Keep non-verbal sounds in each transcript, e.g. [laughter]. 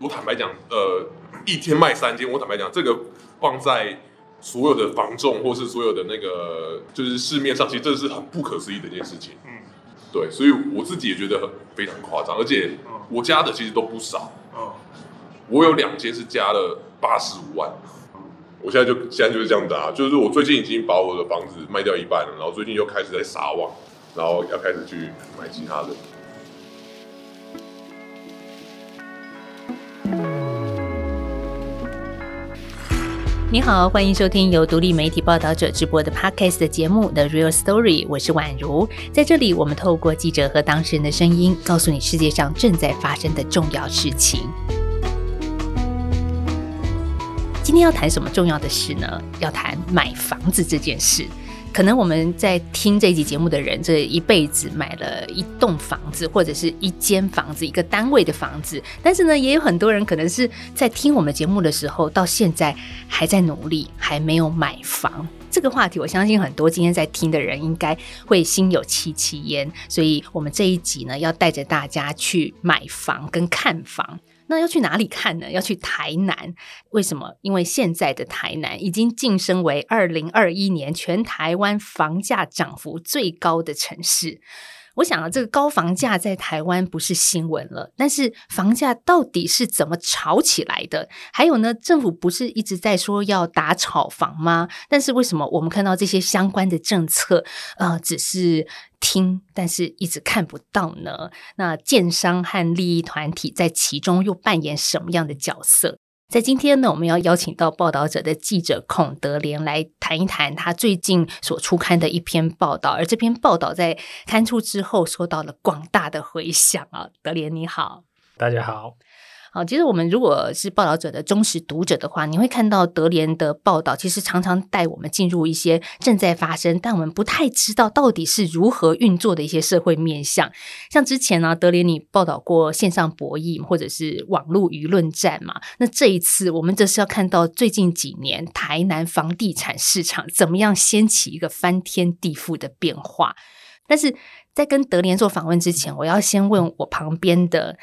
我坦白讲，呃，一天卖三间，我坦白讲，这个放在所有的房仲或是所有的那个就是市面上，其实这是很不可思议的一件事情。嗯，对，所以我自己也觉得很非常夸张，而且我加的其实都不少。嗯，我有两间是加了八十五万。我现在就现在就是这样子啊，就是我最近已经把我的房子卖掉一半了，然后最近又开始在撒网，然后要开始去买其他的。你好，欢迎收听由独立媒体报道者直播的 Podcast 节目《The Real Story》，我是宛如，在这里我们透过记者和当事人的声音，告诉你世界上正在发生的重要事情。今天要谈什么重要的事呢？要谈买房子这件事。可能我们在听这一集节目的人，这一辈子买了一栋房子，或者是一间房子、一个单位的房子。但是呢，也有很多人可能是在听我们节目的时候，到现在还在努力，还没有买房。这个话题，我相信很多今天在听的人应该会心有戚戚焉。所以，我们这一集呢，要带着大家去买房跟看房。那要去哪里看呢？要去台南，为什么？因为现在的台南已经晋升为二零二一年全台湾房价涨幅最高的城市。我想啊，这个高房价在台湾不是新闻了，但是房价到底是怎么炒起来的？还有呢，政府不是一直在说要打炒房吗？但是为什么我们看到这些相关的政策，呃，只是听，但是一直看不到呢？那建商和利益团体在其中又扮演什么样的角色？在今天呢，我们要邀请到报道者的记者孔德莲来谈一谈他最近所出刊的一篇报道，而这篇报道在刊出之后受到了广大的回响啊。德莲你好，大家好。好，其实我们如果是报道者的忠实读者的话，你会看到德联的报道，其实常常带我们进入一些正在发生，但我们不太知道到底是如何运作的一些社会面向。像之前呢，德联你报道过线上博弈或者是网络舆论战嘛？那这一次我们这是要看到最近几年台南房地产市场怎么样掀起一个翻天地覆的变化。但是在跟德联做访问之前，我要先问我旁边的。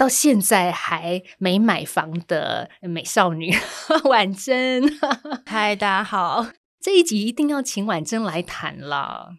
到现在还没买房的美少女 [laughs] 婉珍，嗨，大家好！这一集一定要请婉珍来谈了。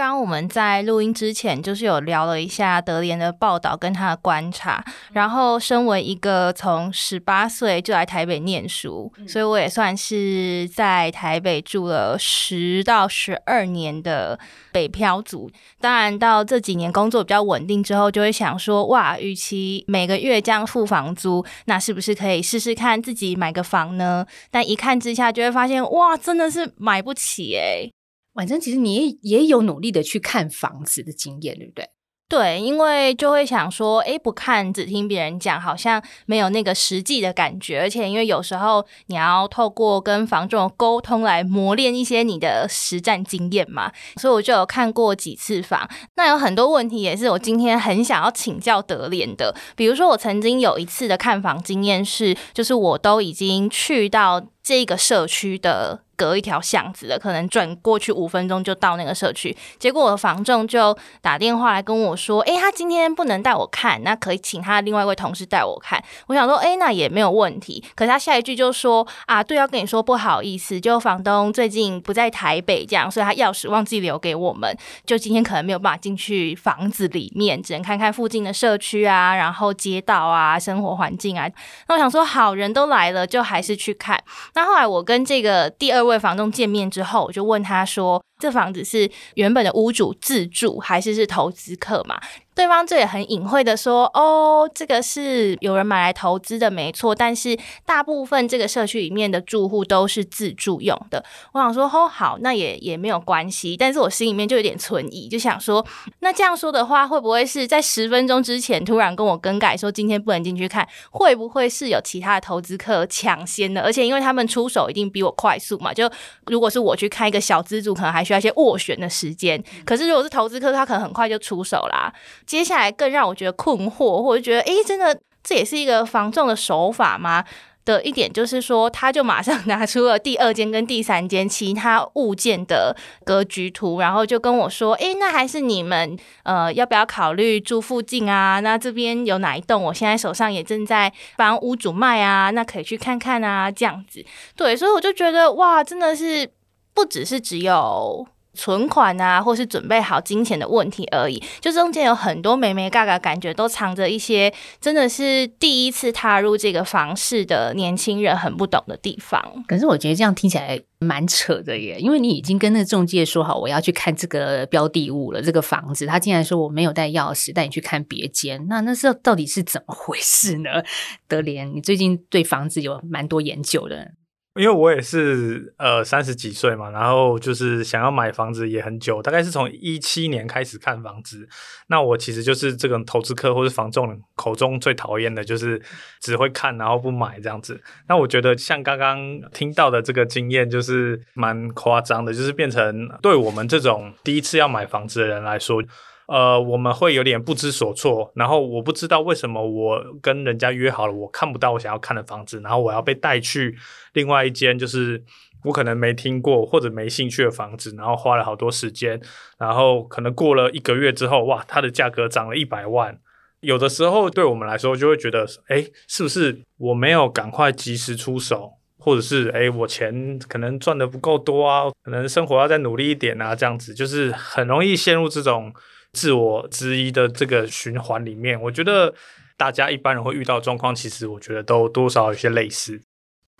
刚刚我们在录音之前，就是有聊了一下德联的报道跟他的观察。然后，身为一个从十八岁就来台北念书，所以我也算是在台北住了十到十二年的北漂族。当然，到这几年工作比较稳定之后，就会想说：哇，与其每个月这样付房租，那是不是可以试试看自己买个房呢？但一看之下，就会发现：哇，真的是买不起哎。反正其实你也也有努力的去看房子的经验，对不对？对，因为就会想说，哎，不看只听别人讲，好像没有那个实际的感觉。而且，因为有时候你要透过跟房仲沟通来磨练一些你的实战经验嘛，所以我就有看过几次房。那有很多问题也是我今天很想要请教德联的。比如说，我曾经有一次的看房经验是，就是我都已经去到这个社区的。隔一条巷子的，可能转过去五分钟就到那个社区。结果我的房仲就打电话来跟我说：“哎，他今天不能带我看，那可以请他另外一位同事带我看。”我想说：“哎，那也没有问题。”可是他下一句就说：“啊，对，要跟你说不好意思，就房东最近不在台北，这样，所以他钥匙忘记留给我们，就今天可能没有办法进去房子里面，只能看看附近的社区啊，然后街道啊，生活环境啊。”那我想说，好人都来了，就还是去看。那后来我跟这个第二位。位房东见面之后，我就问他说：“这房子是原本的屋主自住，还是是投资客嘛？”对方这也很隐晦的说：“哦，这个是有人买来投资的，没错。但是大部分这个社区里面的住户都是自住用的。”我想说：“哦，好，那也也没有关系。”但是我心里面就有点存疑，就想说：“那这样说的话，会不会是在十分钟之前突然跟我更改说今天不能进去看？会不会是有其他的投资客抢先的？而且因为他们出手一定比我快速嘛，就如果是我去开一个小资主，可能还需要一些斡旋的时间。可是如果是投资客，他可能很快就出手啦。”接下来更让我觉得困惑，或者觉得，诶，真的这也是一个防重的手法吗？的一点就是说，他就马上拿出了第二间跟第三间其他物件的格局图，然后就跟我说：“诶，那还是你们呃要不要考虑住附近啊？那这边有哪一栋？我现在手上也正在帮屋主卖啊，那可以去看看啊，这样子。对，所以我就觉得哇，真的是不只是只有。”存款啊，或是准备好金钱的问题而已，就中间有很多美眉嘎嘎，感觉都藏着一些真的是第一次踏入这个房市的年轻人很不懂的地方。可是我觉得这样听起来蛮扯的耶，因为你已经跟那中介说好我要去看这个标的物了，这个房子，他竟然说我没有带钥匙带你去看别间，那那是到底是怎么回事呢？德莲，你最近对房子有蛮多研究的。因为我也是呃三十几岁嘛，然后就是想要买房子也很久，大概是从一七年开始看房子。那我其实就是这个投资客或是房仲口中最讨厌的，就是只会看然后不买这样子。那我觉得像刚刚听到的这个经验，就是蛮夸张的，就是变成对我们这种第一次要买房子的人来说。呃，我们会有点不知所措，然后我不知道为什么我跟人家约好了，我看不到我想要看的房子，然后我要被带去另外一间，就是我可能没听过或者没兴趣的房子，然后花了好多时间，然后可能过了一个月之后，哇，它的价格涨了一百万，有的时候对我们来说就会觉得，哎，是不是我没有赶快及时出手，或者是哎，我钱可能赚的不够多啊，可能生活要再努力一点啊，这样子就是很容易陷入这种。自我之一的这个循环里面，我觉得大家一般人会遇到状况，其实我觉得都多少有些类似。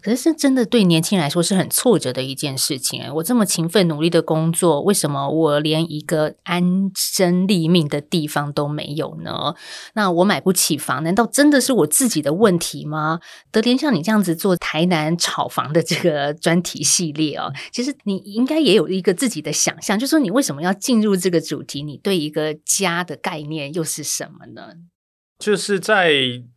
可是真的对年轻人来说是很挫折的一件事情我这么勤奋努力的工作，为什么我连一个安身立命的地方都没有呢？那我买不起房，难道真的是我自己的问题吗？德联像你这样子做台南炒房的这个专题系列哦，其实你应该也有一个自己的想象，就说你为什么要进入这个主题？你对一个家的概念又是什么呢？就是在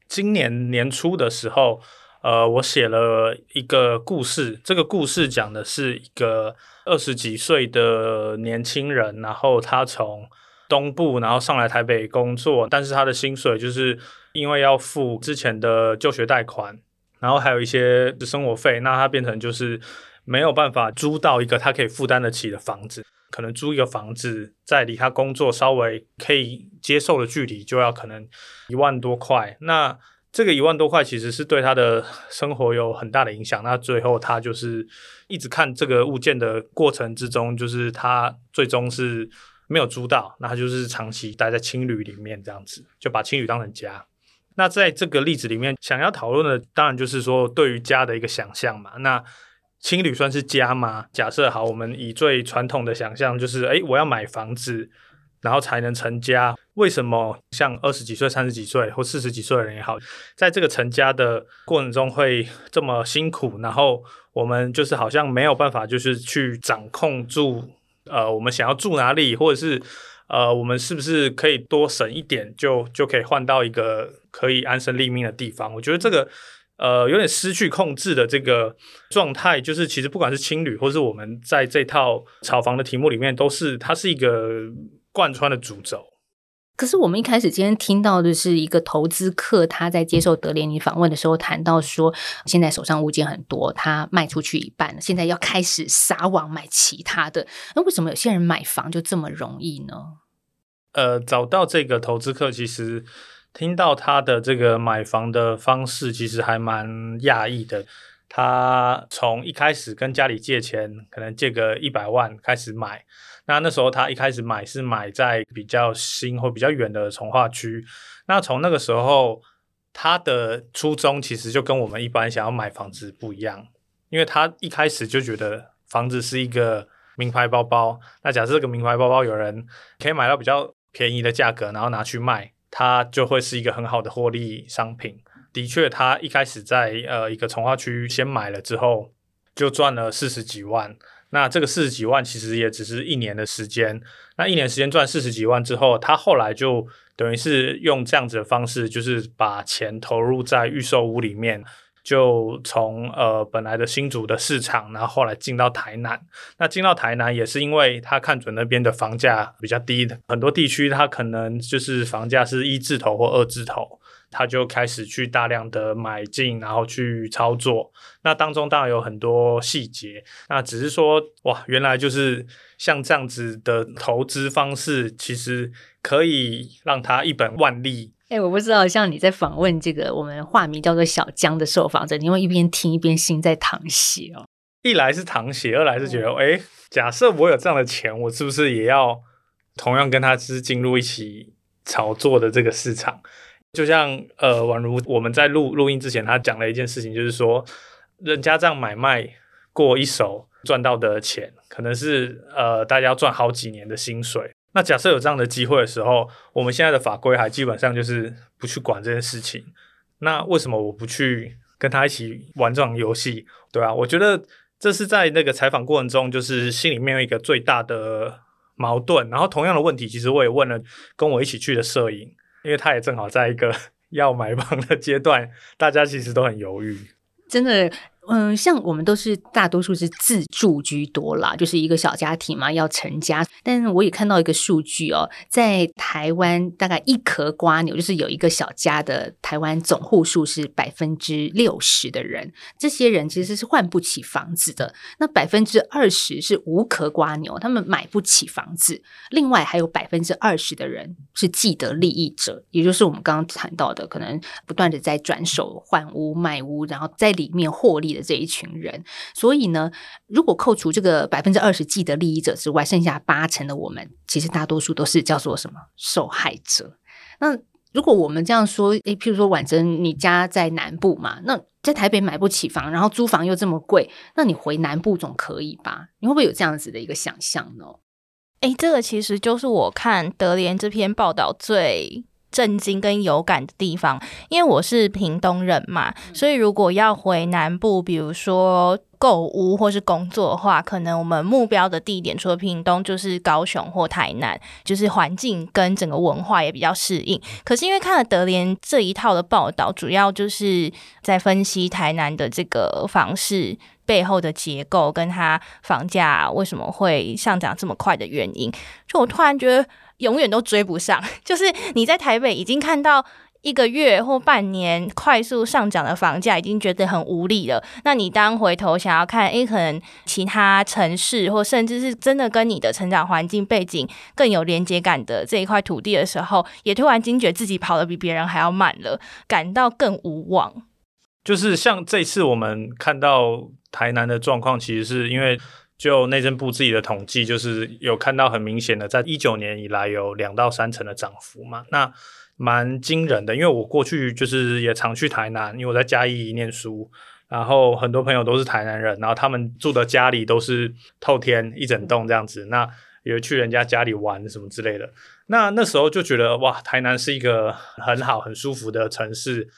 今年年初的时候。呃，我写了一个故事，这个故事讲的是一个二十几岁的年轻人，然后他从东部然后上来台北工作，但是他的薪水就是因为要付之前的就学贷款，然后还有一些生活费，那他变成就是没有办法租到一个他可以负担得起的房子，可能租一个房子在离他工作稍微可以接受的距离，就要可能一万多块，那。这个一万多块其实是对他的生活有很大的影响。那最后他就是一直看这个物件的过程之中，就是他最终是没有租到，那他就是长期待在青旅里面这样子，就把青旅当成家。那在这个例子里面，想要讨论的当然就是说对于家的一个想象嘛。那青旅算是家吗？假设好，我们以最传统的想象就是，诶，我要买房子。然后才能成家。为什么像二十几岁、三十几岁或四十几岁的人也好，在这个成家的过程中会这么辛苦？然后我们就是好像没有办法，就是去掌控住呃，我们想要住哪里，或者是呃，我们是不是可以多省一点，就就可以换到一个可以安身立命的地方？我觉得这个呃，有点失去控制的这个状态，就是其实不管是青旅，或是我们在这套炒房的题目里面，都是它是一个。贯穿的主轴。可是我们一开始今天听到的是一个投资客，他在接受德联尼访问的时候谈到说，现在手上物件很多，他卖出去一半，现在要开始撒网买其他的。那为什么有些人买房就这么容易呢？呃，找到这个投资客，其实听到他的这个买房的方式，其实还蛮讶异的。他从一开始跟家里借钱，可能借个一百万开始买。那那时候他一开始买是买在比较新或比较远的从化区。那从那个时候，他的初衷其实就跟我们一般想要买房子不一样，因为他一开始就觉得房子是一个名牌包包。那假设这个名牌包包有人可以买到比较便宜的价格，然后拿去卖，它就会是一个很好的获利商品。的确，他一开始在呃一个从化区先买了之后，就赚了四十几万。那这个四十几万其实也只是一年的时间，那一年时间赚四十几万之后，他后来就等于是用这样子的方式，就是把钱投入在预售屋里面，就从呃本来的新竹的市场，然后后来进到台南。那进到台南也是因为他看准那边的房价比较低的，很多地区他可能就是房价是一字头或二字头。他就开始去大量的买进，然后去操作。那当中当然有很多细节，那只是说哇，原来就是像这样子的投资方式，其实可以让他一本万利。哎，我不知道，像你在访问这个我们化名叫做小江的受访者，你会一边听一边心在淌血哦。一来是淌血，二来是觉得，哎，假设我有这样的钱，我是不是也要同样跟他是进入一起炒作的这个市场？就像呃，宛如我们在录录音之前，他讲了一件事情，就是说，人家这样买卖过一手赚到的钱，可能是呃，大家要赚好几年的薪水。那假设有这样的机会的时候，我们现在的法规还基本上就是不去管这件事情。那为什么我不去跟他一起玩这种游戏？对啊，我觉得这是在那个采访过程中，就是心里面有一个最大的矛盾。然后同样的问题，其实我也问了跟我一起去的摄影。因为他也正好在一个 [laughs] 要买房的阶段，大家其实都很犹豫，真的。嗯，像我们都是大多数是自住居多啦，就是一个小家庭嘛，要成家。但是我也看到一个数据哦，在台湾大概一壳瓜牛，就是有一个小家的台湾总户数是百分之六十的人，这些人其实是换不起房子的。那百分之二十是无壳瓜牛，他们买不起房子。另外还有百分之二十的人是既得利益者，也就是我们刚刚谈到的，可能不断的在转手换屋卖屋，然后在里面获利。的这一群人，所以呢，如果扣除这个百分之二十既得利益者之外，剩下八成的我们，其实大多数都是叫做什么受害者。那如果我们这样说，诶，譬如说婉珍，你家在南部嘛，那在台北买不起房，然后租房又这么贵，那你回南部总可以吧？你会不会有这样子的一个想象呢？哎，这个其实就是我看德联这篇报道最。震惊跟有感的地方，因为我是屏东人嘛，所以如果要回南部，比如说购物或是工作的话，可能我们目标的地点除了屏东，就是高雄或台南，就是环境跟整个文化也比较适应。可是因为看了德联这一套的报道，主要就是在分析台南的这个房市背后的结构，跟它房价为什么会上涨这么快的原因，就我突然觉得。永远都追不上，[laughs] 就是你在台北已经看到一个月或半年快速上涨的房价，已经觉得很无力了。那你当回头想要看，诶，可能其他城市或甚至是真的跟你的成长环境背景更有连接感的这一块土地的时候，也突然惊觉自己跑得比别人还要慢了，感到更无望。就是像这次我们看到台南的状况，其实是因为。就内政部自己的统计，就是有看到很明显的，在一九年以来有两到三成的涨幅嘛，那蛮惊人的。因为我过去就是也常去台南，因为我在嘉义念书，然后很多朋友都是台南人，然后他们住的家里都是透天一整栋这样子，那有去人家家里玩什么之类的。那那时候就觉得哇，台南是一个很好很舒服的城市。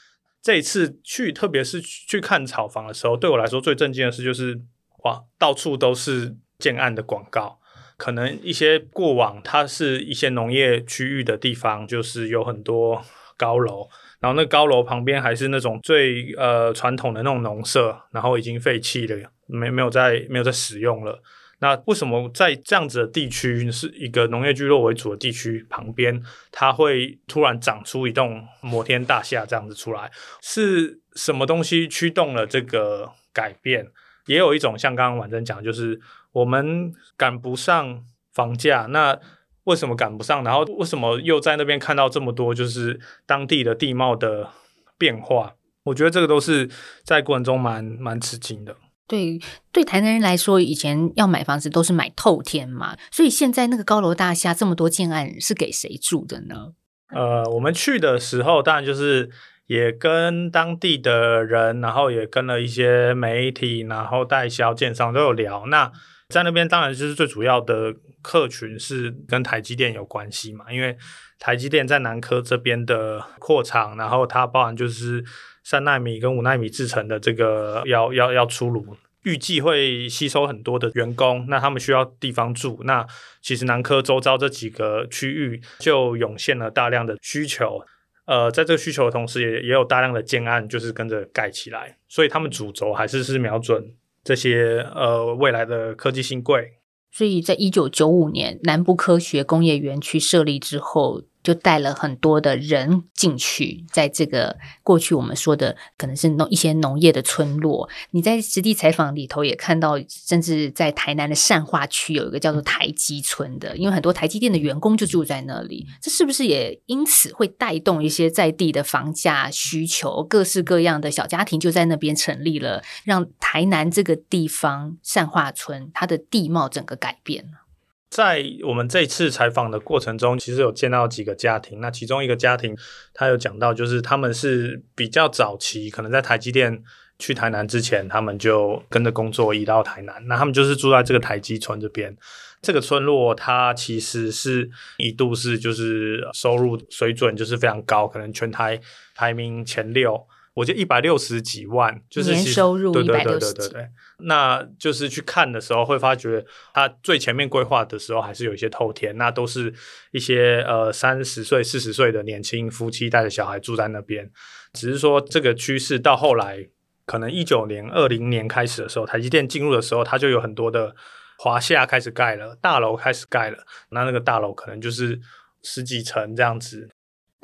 这一次去，特别是去看炒房的时候，对我来说最震惊的事就是。哇，到处都是建案的广告，可能一些过往它是一些农业区域的地方，就是有很多高楼，然后那高楼旁边还是那种最呃传统的那种农舍，然后已经废弃了，没没有在没有在使用了。那为什么在这样子的地区，是一个农业聚落为主的地区旁边，它会突然长出一栋摩天大厦这样子出来？是什么东西驱动了这个改变？也有一种像刚刚婉珍讲，就是我们赶不上房价，那为什么赶不上？然后为什么又在那边看到这么多就是当地的地貌的变化？我觉得这个都是在过程中蛮蛮吃惊的。对，对台南人来说，以前要买房子都是买透天嘛，所以现在那个高楼大厦这么多建案是给谁住的呢？呃，我们去的时候当然就是。也跟当地的人，然后也跟了一些媒体，然后代销、建商都有聊。那在那边当然就是最主要的客群是跟台积电有关系嘛，因为台积电在南科这边的扩厂，然后它包含就是三纳米跟五纳米制成的这个要要要出炉，预计会吸收很多的员工，那他们需要地方住。那其实南科周遭这几个区域就涌现了大量的需求。呃，在这个需求的同时，也也有大量的建案就是跟着盖起来，所以他们主轴还是是瞄准这些呃未来的科技新贵。所以在一九九五年南部科学工业园区设立之后，就带了很多的人进去，在这个过去我们说的可能是农一些农业的村落。你在实地采访里头也看到，甚至在台南的善化区有一个叫做台积村的，因为很多台积电的员工就住在那里。这是不是也因此会带动一些在地的房价需求？各式各样的小家庭就在那边成立了，让台南这个地方善化村它的地貌整个改变了。在我们这次采访的过程中，其实有见到几个家庭。那其中一个家庭，他有讲到，就是他们是比较早期，可能在台积电去台南之前，他们就跟着工作移到台南。那他们就是住在这个台积村这边。这个村落它其实是一度是就是收入水准就是非常高，可能全台排名前六。我觉得一百六十几万，就是年收入一百六十几。那就是去看的时候，会发觉他最前面规划的时候还是有一些透天，那都是一些呃三十岁、四十岁的年轻夫妻带着小孩住在那边。只是说这个趋势到后来，可能一九年、二零年开始的时候，台积电进入的时候，它就有很多的华夏开始盖了，大楼开始盖了。那那个大楼可能就是十几层这样子。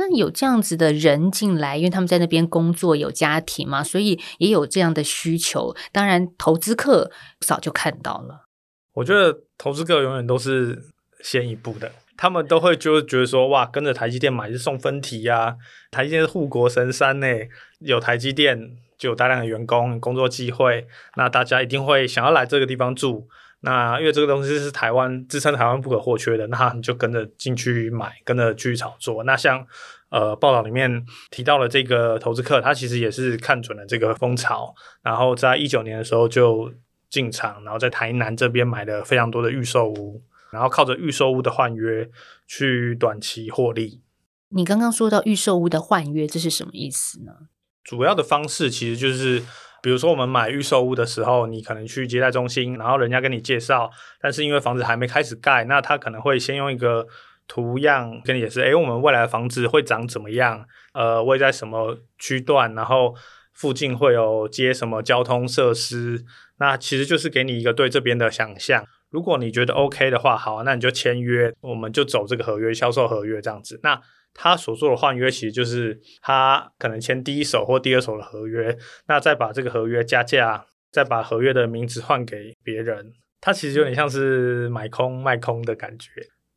那有这样子的人进来，因为他们在那边工作有家庭嘛，所以也有这样的需求。当然，投资客早就看到了。我觉得投资客永远都是先一步的，他们都会就觉得说，哇，跟着台积电买是送分题呀，台积电是护国神山呢，有台积电就有大量的员工工作机会，那大家一定会想要来这个地方住。那因为这个东西是台湾支撑台湾不可或缺的，那你就跟着进去买，跟着去炒作。那像呃报道里面提到了这个投资客，他其实也是看准了这个风潮，然后在一九年的时候就进场，然后在台南这边买了非常多的预售屋，然后靠着预售屋的换约去短期获利。你刚刚说到预售屋的换约，这是什么意思呢？主要的方式其实就是。比如说，我们买预售屋的时候，你可能去接待中心，然后人家跟你介绍，但是因为房子还没开始盖，那他可能会先用一个图样跟你解释，诶，我们未来的房子会长怎么样？呃，位在什么区段？然后附近会有接什么交通设施？那其实就是给你一个对这边的想象。如果你觉得 OK 的话，好，那你就签约，我们就走这个合约，销售合约这样子。那他所做的换约，其实就是他可能签第一手或第二手的合约，那再把这个合约加价，再把合约的名字换给别人。他其实有点像是买空卖空的感觉，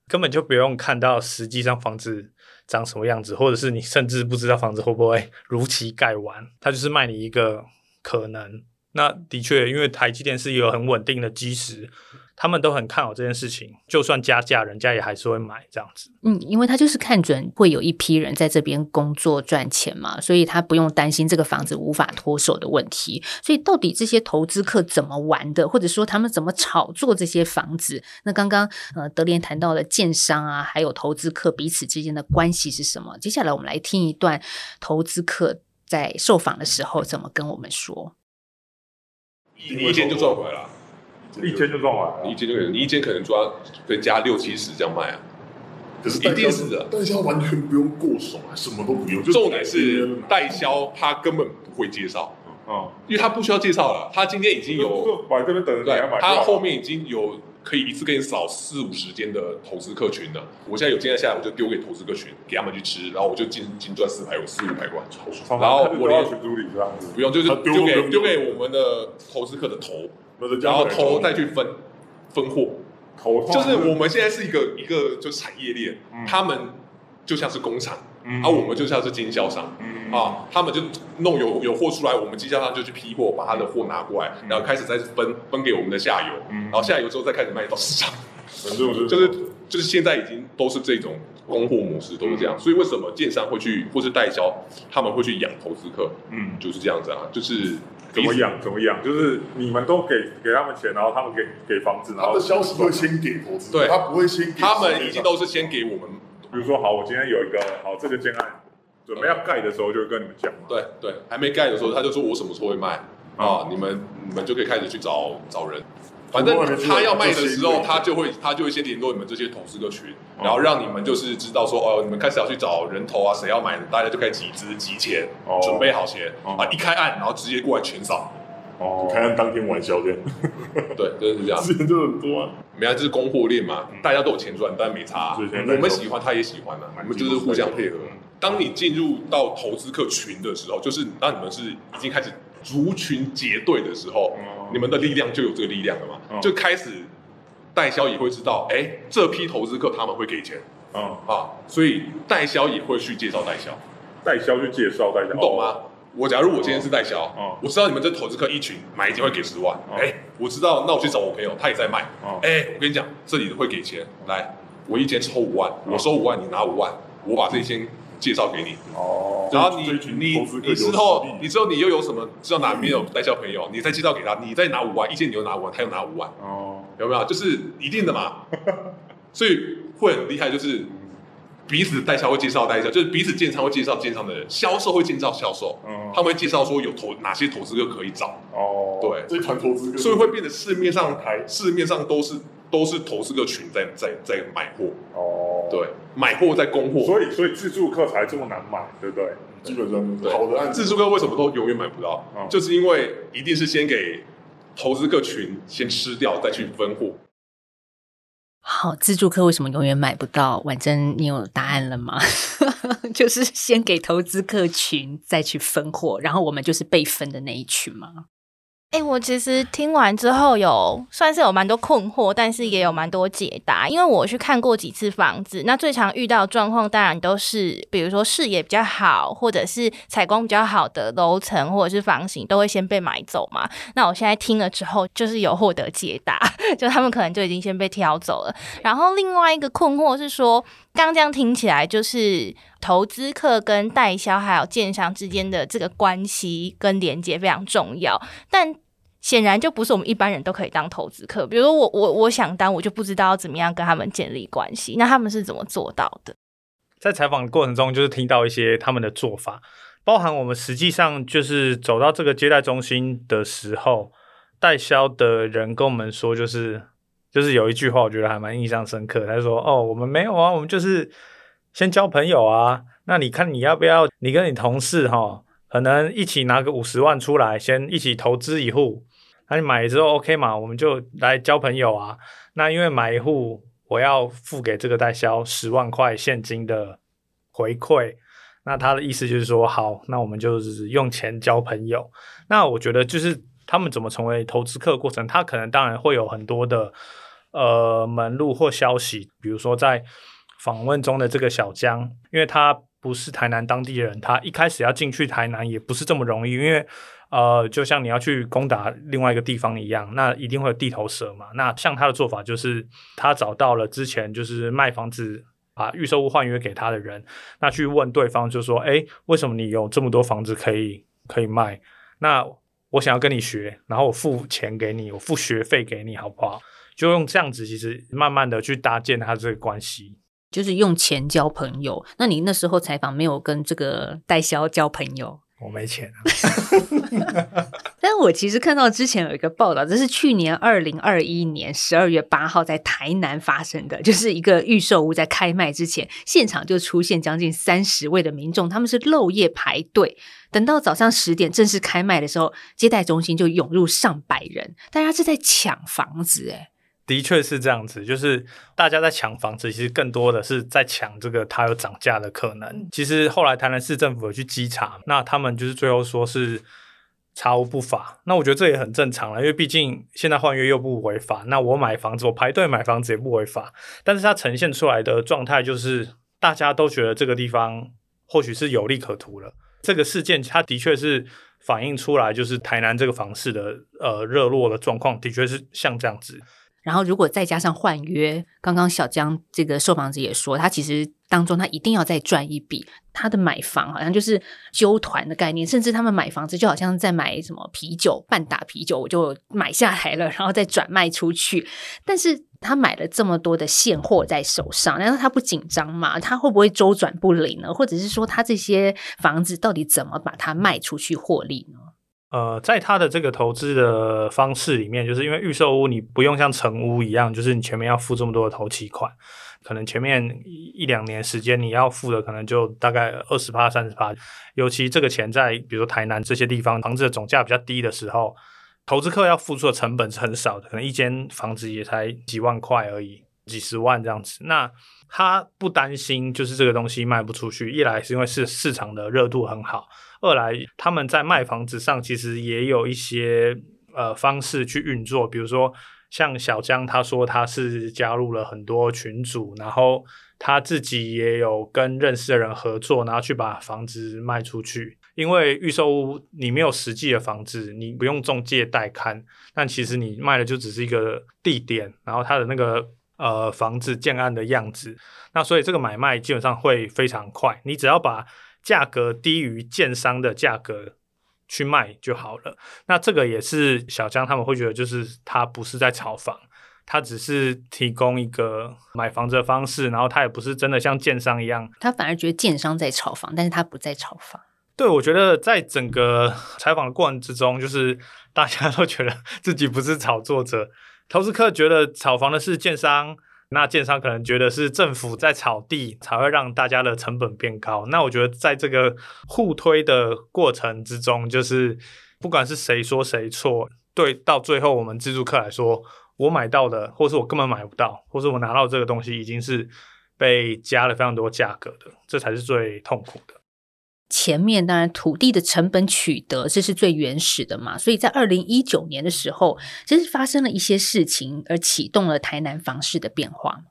根本就不用看到实际上房子长什么样子，或者是你甚至不知道房子会不会 [laughs] 如期盖完。他就是卖你一个可能。那的确，因为台积电是一个很稳定的基石。他们都很看好这件事情，就算加价，人家也还是会买这样子。嗯，因为他就是看准会有一批人在这边工作赚钱嘛，所以他不用担心这个房子无法脱手的问题。所以到底这些投资客怎么玩的，或者说他们怎么炒作这些房子？那刚刚呃德联谈到了建商啊，还有投资客彼此之间的关系是什么？接下来我们来听一段投资客在受访的时候怎么跟我们说。一间就赚回来了。一间就赚回来了，一间就可能，你一间可能抓可以加六七十这样卖啊。可是一定是的，代销完全不用过手啊，什么都不用。重点是代销他根本不会介绍，嗯，因为他不需要介绍了，他今天已经有摆这边等着对，他后面已经有可以一次给你扫四五十间的投资客群的。我现在有今天下来，我就丢给投资客群，给他们去吃，然后我就净净赚四百有四五百万，然后我连群助理这样子，不用，就是丢给丢给我们的投资客的头。然后头再去分分货，投就是我们现在是一个一个就是产业链，他们就像是工厂，而我们就像是经销商，嗯啊，他们就弄有有货出来，我们经销商就去批货，把他的货拿过来，然后开始再分分给我们的下游，然后下游之后再开始卖到市场，[laughs] 就是就是现在已经都是这种供货模式，都是这样，所以为什么建商会去或是代销，他们会去养投资客，嗯，就是这样子啊，就是。怎么养？怎么养？就是你们都给给他们钱，然后他们给给房子，然后的消息会先给投资，对，他不会先，他们已经都是先给我们。比如说，好，我今天有一个好这个建案，准备要盖的时候，就会跟你们讲。对对，还没盖的时候，他就说我什么时候会卖啊？你们你们就可以开始去找找人。反正他要卖的时候，他就会他就会先联络你们这些投资客群，然后让你们就是知道说哦，你们开始要去找人头啊，谁要买，大家就开始集资集钱，准备好钱啊，一开案然后直接过来全扫，哦，开案当天晚销这样，[laughs] 对，真的是这样。之前就很多啊。没啊，就是供货链嘛，大家都有钱赚，但没差我们喜欢，他也喜欢啊，我们就是互相配合。当你进入到投资客群的时候，就是当你们是已经开始族群结对的时候，哦。你们的力量就有这个力量了嘛，嗯就开始代销也会知道，哎，这批投资客他们会给钱。嗯，啊，所以代销也会去介绍代销，代销去介绍代销，你懂吗？我假如我今天是代销，哦。我知道你们这投资客一群买一件会给十万，哦。哎、我知道，那我去找我朋友，他也在卖，哦。哎、我跟你讲，这里会给钱，来，我一间抽五万，我收五万，你拿五万，我把这一间介绍给你，哦，然后你你你之后你之后你又有什么知道哪边有代销朋友，你再介绍给他，你再拿五万，一件你又拿五万，他又拿五万，哦，有没有？就是一定的嘛，[laughs] 所以会很厉害，就是彼此代销会介绍代销，就是彼此建商会介绍建商的人，销售会介绍销售，嗯。他们会介绍说有投哪些投资客可以找，哦，对。这一团投资客，所以会变得市面上台市面上都是都是投资客群在在在买货，哦，对，买货在供货。所以所以自助客才这么难买，对不对？基本上对。好的案子。自助客为什么都永远买不到？嗯。就是因为一定是先给投资客群先吃掉，再去分货。好，自助客为什么永远买不到？婉珍，你有答案了吗？[laughs] 就是先给投资客群，再去分货，然后我们就是被分的那一群吗？哎、我其实听完之后有算是有蛮多困惑，但是也有蛮多解答。因为我去看过几次房子，那最常遇到状况当然都是，比如说视野比较好，或者是采光比较好的楼层或者是房型，都会先被买走嘛。那我现在听了之后，就是有获得解答，[laughs] 就他们可能就已经先被挑走了。然后另外一个困惑是说，刚刚这样听起来，就是投资客跟代销还有建商之间的这个关系跟连接非常重要，但显然就不是我们一般人都可以当投资客。比如说我我我想当，我就不知道要怎么样跟他们建立关系，那他们是怎么做到的？在采访过程中，就是听到一些他们的做法，包含我们实际上就是走到这个接待中心的时候，代销的人跟我们说，就是就是有一句话，我觉得还蛮印象深刻。他说：“哦，我们没有啊，我们就是先交朋友啊。那你看你要不要？你跟你同事哈、可能一起拿个五十万出来，先一起投资一户。那你买了之后 OK 嘛，我们就来交朋友啊。那因为买一户，我要付给这个代销十万块现金的回馈。那他的意思就是说，好，那我们就是用钱交朋友。那我觉得就是他们怎么成为投资客过程，他可能当然会有很多的呃门路或消息，比如说在访问中的这个小江，因为他不是台南当地人，他一开始要进去台南也不是这么容易，因为呃，就像你要去攻打另外一个地方一样，那一定会有地头蛇嘛。那像他的做法就是，他找到了之前就是卖房子。把预售屋换约给他的人，那去问对方就说：“哎，为什么你有这么多房子可以可以卖？那我想要跟你学，然后我付钱给你，我付学费给你，好不好？”就用这样子，其实慢慢的去搭建他这个关系。就是用钱交朋友。那你那时候采访没有跟这个代销交朋友？我没钱啊，[laughs] 但我其实看到之前有一个报道，这是去年二零二一年十二月八号在台南发生的，就是一个预售屋在开卖之前，现场就出现将近三十位的民众，他们是漏夜排队，等到早上十点正式开卖的时候，接待中心就涌入上百人，大家是在抢房子，哎，的确是这样子，就是大家在抢房子，其实更多的是在抢这个它有涨价的可能。其实后来台南市政府有去稽查，那他们就是最后说是查无不法。那我觉得这也很正常了，因为毕竟现在换约又不违法，那我买房子，我排队买房子也不违法。但是它呈现出来的状态就是，大家都觉得这个地方或许是有利可图了。这个事件它的确是反映出来，就是台南这个房市的呃热络的状况，的确是像这样子。然后，如果再加上换约，刚刚小江这个售房子也说，他其实当中他一定要再赚一笔。他的买房好像就是揪团的概念，甚至他们买房子就好像在买什么啤酒，半打啤酒我就买下来了，然后再转卖出去。但是他买了这么多的现货在手上，难道他不紧张吗？他会不会周转不灵呢？或者是说，他这些房子到底怎么把它卖出去获利呢？呃，在他的这个投资的方式里面，就是因为预售屋你不用像成屋一样，就是你前面要付这么多的头期款，可能前面一两年时间你要付的可能就大概二十趴、三十趴，尤其这个钱在比如说台南这些地方房子的总价比较低的时候，投资客要付出的成本是很少的，可能一间房子也才几万块而已，几十万这样子。那他不担心就是这个东西卖不出去，一来是因为市市场的热度很好，二来他们在卖房子上其实也有一些呃方式去运作，比如说像小江他说他是加入了很多群组，然后他自己也有跟认识的人合作，然后去把房子卖出去。因为预售屋你没有实际的房子，你不用中介带看，但其实你卖的就只是一个地点，然后它的那个呃房子建案的样子。那所以这个买卖基本上会非常快，你只要把价格低于建商的价格去卖就好了。那这个也是小江他们会觉得，就是他不是在炒房，他只是提供一个买房子的方式，然后他也不是真的像建商一样，他反而觉得建商在炒房，但是他不在炒房。对，我觉得在整个采访的过程之中，就是大家都觉得自己不是炒作者，投资客觉得炒房的是建商，那建商可能觉得是政府在炒地，才会让大家的成本变高。那我觉得在这个互推的过程之中，就是不管是谁说谁错，对，到最后我们自助客来说，我买到的，或是我根本买不到，或是我拿到这个东西已经是被加了非常多价格的，这才是最痛苦的。前面当然土地的成本取得这是最原始的嘛，所以在二零一九年的时候，其实发生了一些事情，而启动了台南房市的变化。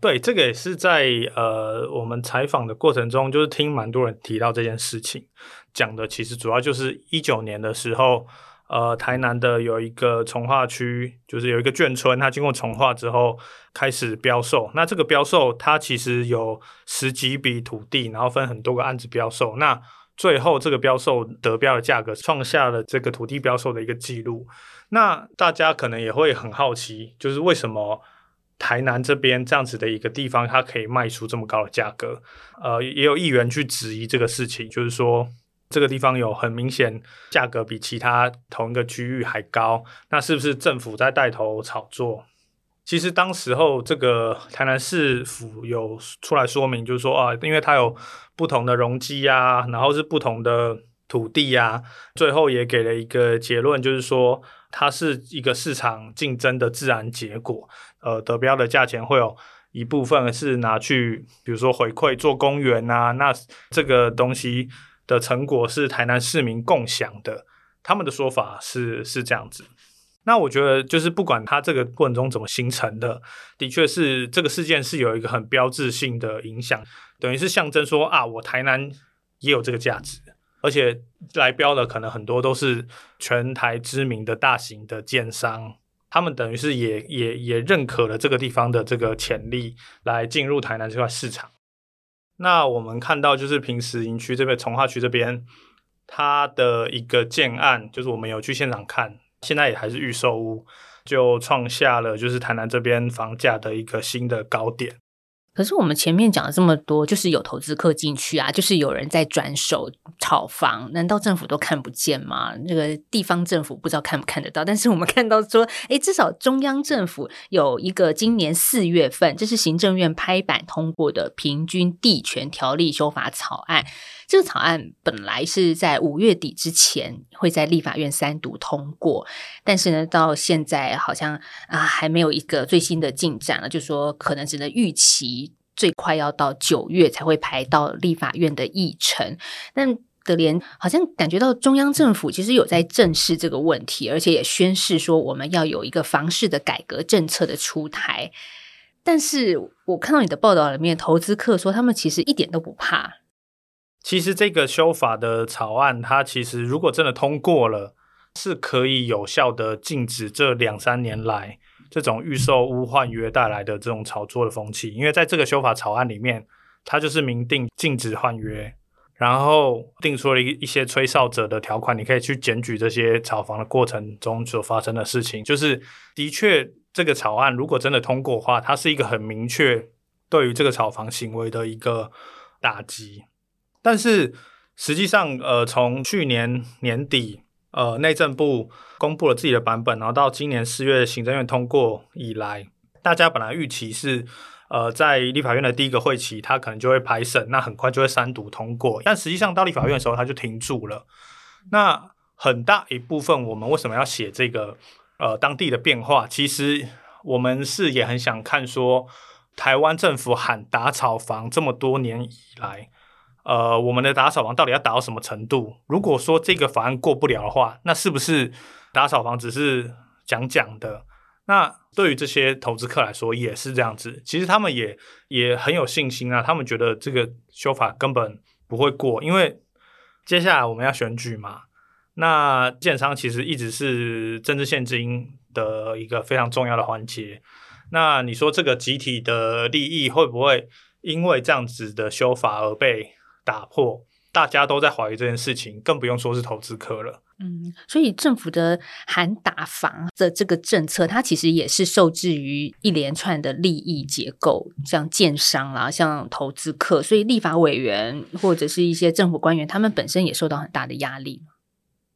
对，这个也是在呃我们采访的过程中，就是听蛮多人提到这件事情，讲的其实主要就是一九年的时候。呃，台南的有一个从化区，就是有一个眷村，它经过从化之后开始标售。那这个标售，它其实有十几笔土地，然后分很多个案子标售。那最后这个标售得标的价格，创下了这个土地标售的一个记录。那大家可能也会很好奇，就是为什么台南这边这样子的一个地方，它可以卖出这么高的价格？呃，也有议员去质疑这个事情，就是说。这个地方有很明显价格比其他同一个区域还高，那是不是政府在带头炒作？其实当时候这个台南市府有出来说明，就是说啊，因为它有不同的容积啊，然后是不同的土地啊，最后也给了一个结论，就是说它是一个市场竞争的自然结果。呃，得标的价钱会有一部分是拿去，比如说回馈做公园啊，那这个东西。的成果是台南市民共享的，他们的说法是是这样子。那我觉得就是不管它这个过程中怎么形成的，的确是这个事件是有一个很标志性的影响，等于是象征说啊，我台南也有这个价值，而且来标的可能很多都是全台知名的大型的建商，他们等于是也也也认可了这个地方的这个潜力，来进入台南这块市场。那我们看到，就是平时营区这边、从化区这边，它的一个建案，就是我们有去现场看，现在也还是预售屋，就创下了就是台南这边房价的一个新的高点。可是我们前面讲了这么多，就是有投资客进去啊，就是有人在转手炒房，难道政府都看不见吗？那个地方政府不知道看不看得到，但是我们看到说，哎，至少中央政府有一个今年四月份，这是行政院拍板通过的平均地权条例修法草案。这个草案本来是在五月底之前会在立法院三读通过，但是呢，到现在好像啊还没有一个最新的进展了，就说可能只能预期最快要到九月才会排到立法院的议程。但德联好像感觉到中央政府其实有在正视这个问题，而且也宣示说我们要有一个房市的改革政策的出台。但是我看到你的报道里面，投资客说他们其实一点都不怕。其实这个修法的草案，它其实如果真的通过了，是可以有效的禁止这两三年来这种预售屋换约带来的这种炒作的风气。因为在这个修法草案里面，它就是明定禁止换约，然后定出了一一些吹哨者的条款，你可以去检举这些炒房的过程中所发生的事情。就是的确，这个草案如果真的通过的话，它是一个很明确对于这个炒房行为的一个打击。但是实际上，呃，从去年年底，呃，内政部公布了自己的版本，然后到今年四月行政院通过以来，大家本来预期是，呃，在立法院的第一个会期，它可能就会排审，那很快就会三读通过。但实际上到立法院的时候，它就停住了。那很大一部分，我们为什么要写这个呃当地的变化？其实我们是也很想看说，台湾政府喊打草房这么多年以来，呃，我们的打扫房到底要打到什么程度？如果说这个法案过不了的话，那是不是打扫房只是讲讲的？那对于这些投资客来说也是这样子。其实他们也也很有信心啊，他们觉得这个修法根本不会过，因为接下来我们要选举嘛。那建商其实一直是政治现金的一个非常重要的环节。那你说这个集体的利益会不会因为这样子的修法而被打破？大家都在怀疑这件事情，更不用说是投资客了。嗯，所以政府的喊打房的这个政策，它其实也是受制于一连串的利益结构，像建商啦，像投资客，所以立法委员或者是一些政府官员，他们本身也受到很大的压力。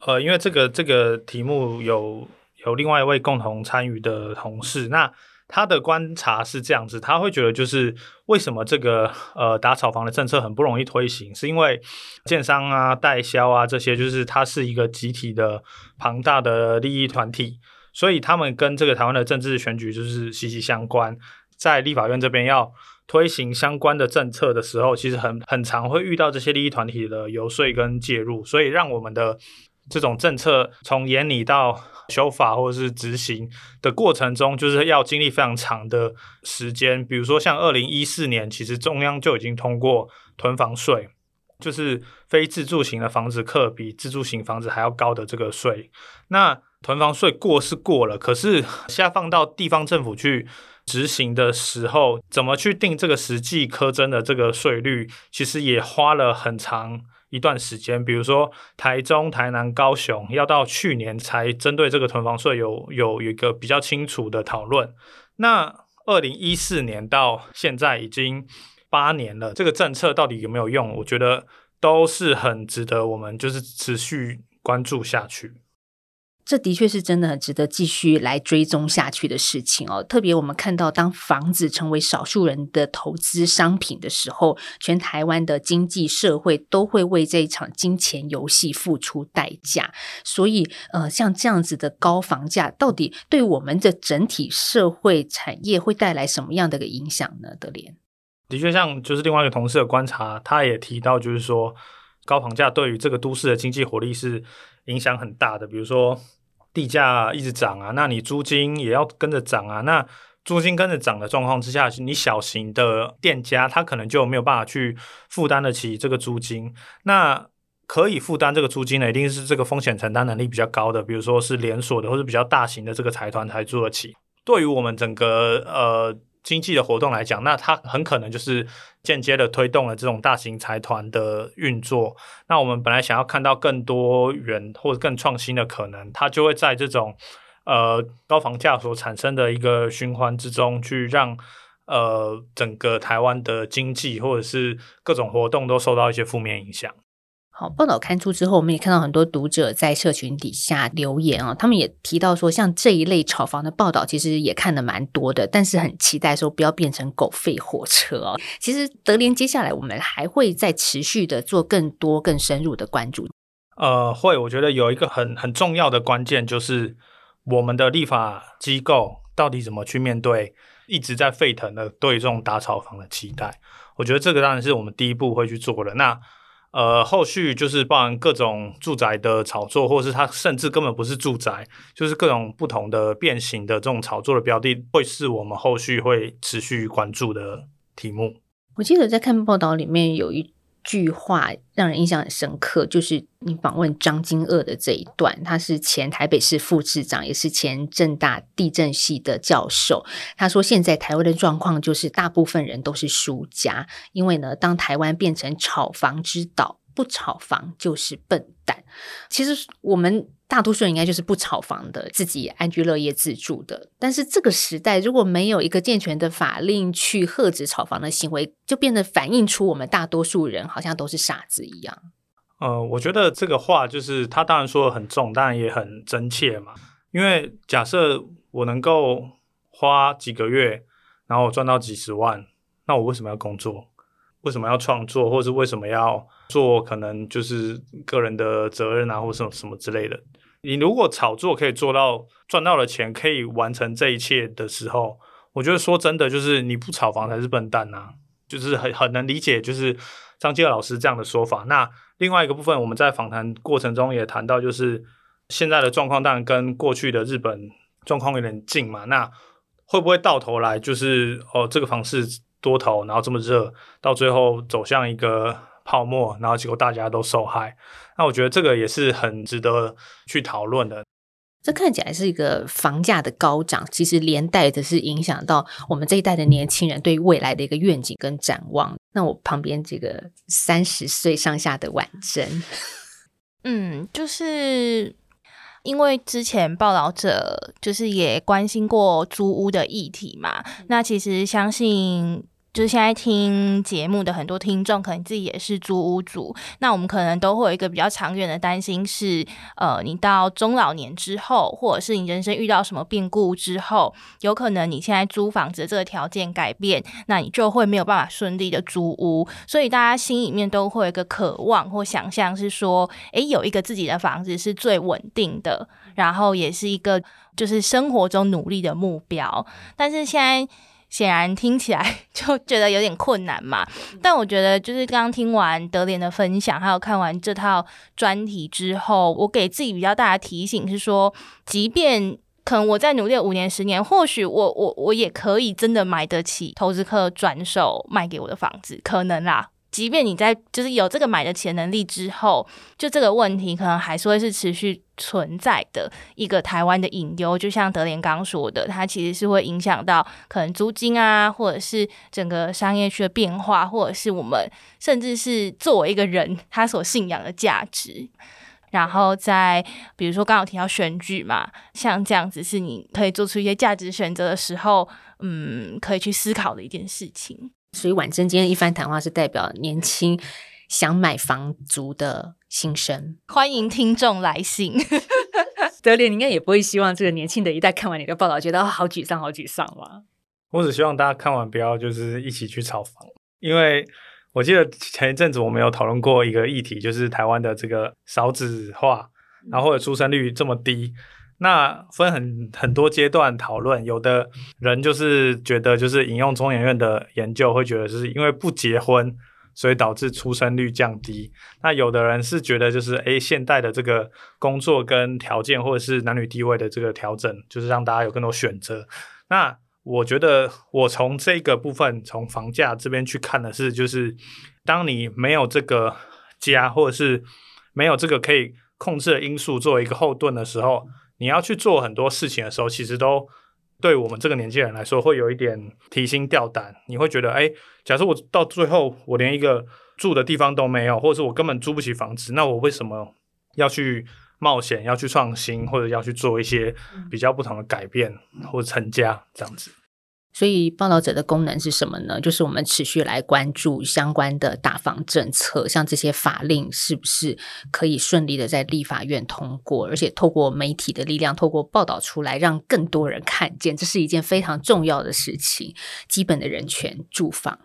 呃，因为这个这个题目有有另外一位共同参与的同事，那他的观察是这样子，他会觉得就是为什么这个呃打炒房的政策很不容易推行，是因为建商啊、代销啊这些，就是它是一个集体的庞大的利益团体，所以他们跟这个台湾的政治选举就是息息相关，在立法院这边要推行相关的政策的时候，其实很很常会遇到这些利益团体的游说跟介入，所以让我们的。这种政策从眼里到修法或者是执行的过程中，就是要经历非常长的时间。比如说，像二零一四年，其实中央就已经通过囤房税，就是非自住型的房子课比自住型房子还要高的这个税。那囤房税过是过了，可是下放到地方政府去执行的时候，怎么去定这个实际苛征的这个税率，其实也花了很长。一段时间，比如说台中、台南、高雄，要到去年才针对这个囤房税有有一个比较清楚的讨论。那二零一四年到现在已经八年了，这个政策到底有没有用？我觉得都是很值得我们就是持续关注下去。这的确是真的很值得继续来追踪下去的事情哦。特别我们看到，当房子成为少数人的投资商品的时候，全台湾的经济社会都会为这一场金钱游戏付出代价。所以，呃，像这样子的高房价，到底对我们的整体社会产业会带来什么样的一个影响呢？德联的确，像就是另外一个同事的观察，他也提到，就是说高房价对于这个都市的经济活力是。影响很大的，比如说地价一直涨啊，那你租金也要跟着涨啊。那租金跟着涨的状况之下，你小型的店家他可能就没有办法去负担得起这个租金。那可以负担这个租金的，一定是这个风险承担能力比较高的，比如说是连锁的或者比较大型的这个财团才租得起。对于我们整个呃。经济的活动来讲，那它很可能就是间接的推动了这种大型财团的运作。那我们本来想要看到更多元或者更创新的可能，它就会在这种呃高房价所产生的一个循环之中，去让呃整个台湾的经济或者是各种活动都受到一些负面影响。好，报道刊出之后，我们也看到很多读者在社群底下留言啊，他们也提到说，像这一类炒房的报道，其实也看的蛮多的，但是很期待说不要变成狗吠火车哦。其实德联接下来我们还会再持续的做更多更深入的关注。呃，会，我觉得有一个很很重要的关键就是我们的立法机构到底怎么去面对一直在沸腾的对这种打炒房的期待。我觉得这个当然是我们第一步会去做的。那呃，后续就是包含各种住宅的炒作，或者是它甚至根本不是住宅，就是各种不同的变形的这种炒作的标的，会是我们后续会持续关注的题目。我记得在看报道里面有一句话让人印象很深刻，就是你访问张金鄂的这一段，他是前台北市副市长，也是前政大地震系的教授。他说，现在台湾的状况就是大部分人都是输家，因为呢，当台湾变成炒房之岛。不炒房就是笨蛋。其实我们大多数人应该就是不炒房的，自己安居乐业自住的。但是这个时代如果没有一个健全的法令去遏制炒房的行为，就变得反映出我们大多数人好像都是傻子一样。呃，我觉得这个话就是他当然说的很重，当然也很真切嘛。因为假设我能够花几个月，然后赚到几十万，那我为什么要工作？为什么要创作，或是为什么要做，可能就是个人的责任啊，或什么什么之类的。你如果炒作可以做到赚到了钱，可以完成这一切的时候，我觉得说真的，就是你不炒房才是笨蛋呐，就是很很能理解，就是张继老师这样的说法。那另外一个部分，我们在访谈过程中也谈到，就是现在的状况当然跟过去的日本状况有点近嘛。那会不会到头来就是哦，这个房市多头，然后这么热，到最后走向一个泡沫，然后结果大家都受害？那我觉得这个也是很值得去讨论的。这看起来是一个房价的高涨，其实连带的是影响到我们这一代的年轻人对未来的一个愿景跟展望。那我旁边这个三十岁上下的婉珍，嗯，就是因为之前报道者就是也关心过租屋的议题嘛，那其实相信。就是现在听节目的很多听众，可能自己也是租屋主，那我们可能都会有一个比较长远的担心，是呃，你到中老年之后，或者是你人生遇到什么变故之后，有可能你现在租房子的这个条件改变，那你就会没有办法顺利的租屋，所以大家心里面都会有一个渴望或想象，是说，诶，有一个自己的房子是最稳定的，然后也是一个就是生活中努力的目标，但是现在。显然听起来就觉得有点困难嘛，但我觉得就是刚刚听完德莲的分享，还有看完这套专题之后，我给自己比较大的提醒是说，即便可能我再努力五年、十年，或许我我我也可以真的买得起投资客转手卖给我的房子，可能啦。即便你在就是有这个买的钱能力之后，就这个问题可能还是会是持续存在的一个台湾的隐忧。就像德联刚说的，它其实是会影响到可能租金啊，或者是整个商业区的变化，或者是我们甚至是作为一个人他所信仰的价值。然后在比如说刚刚提到选举嘛，像这样子是你可以做出一些价值选择的时候，嗯，可以去思考的一件事情。所以婉珍今天一番谈话是代表年轻想买房族的心声，欢迎听众来信。[laughs] 德烈，你应该也不会希望这个年轻的一代看完你的报道，觉得好沮丧，好沮丧吧？我只希望大家看完不要就是一起去炒房，因为我记得前一阵子我们有讨论过一个议题，就是台湾的这个少子化，然后或者出生率这么低。那分很很多阶段讨论，有的人就是觉得，就是引用中研院的研究，会觉得是因为不结婚，所以导致出生率降低。那有的人是觉得，就是诶，现代的这个工作跟条件，或者是男女地位的这个调整，就是让大家有更多选择。那我觉得，我从这个部分，从房价这边去看的是，就是当你没有这个家，或者是没有这个可以控制的因素作为一个后盾的时候。你要去做很多事情的时候，其实都对我们这个年纪人来说会有一点提心吊胆。你会觉得，哎，假设我到最后我连一个住的地方都没有，或者是我根本租不起房子，那我为什么要去冒险、要去创新，或者要去做一些比较不同的改变或者成家这样子？所以，报道者的功能是什么呢？就是我们持续来关注相关的大房政策，像这些法令是不是可以顺利的在立法院通过，而且透过媒体的力量，透过报道出来，让更多人看见，这是一件非常重要的事情。基本的人权，住房，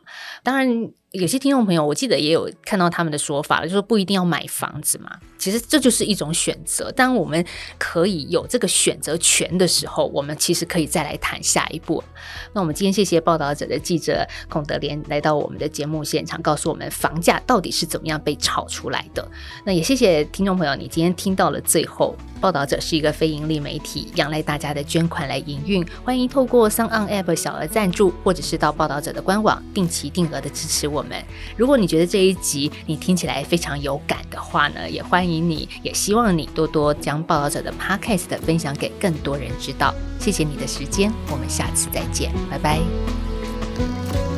当然。有些听众朋友，我记得也有看到他们的说法了，就说不一定要买房子嘛。其实这就是一种选择。当我们可以有这个选择权的时候，我们其实可以再来谈下一步。那我们今天谢谢报道者的记者孔德莲来到我们的节目现场，告诉我们房价到底是怎么样被炒出来的。那也谢谢听众朋友，你今天听到了最后。报道者是一个非盈利媒体，仰赖大家的捐款来营运。欢迎透过 s o n App 小额赞助，或者是到报道者的官网定期定额的支持我我们。如果你觉得这一集你听起来非常有感的话呢，也欢迎你，也希望你多多将报道者的 Podcast 分享给更多人知道。谢谢你的时间，我们下次再见，拜拜。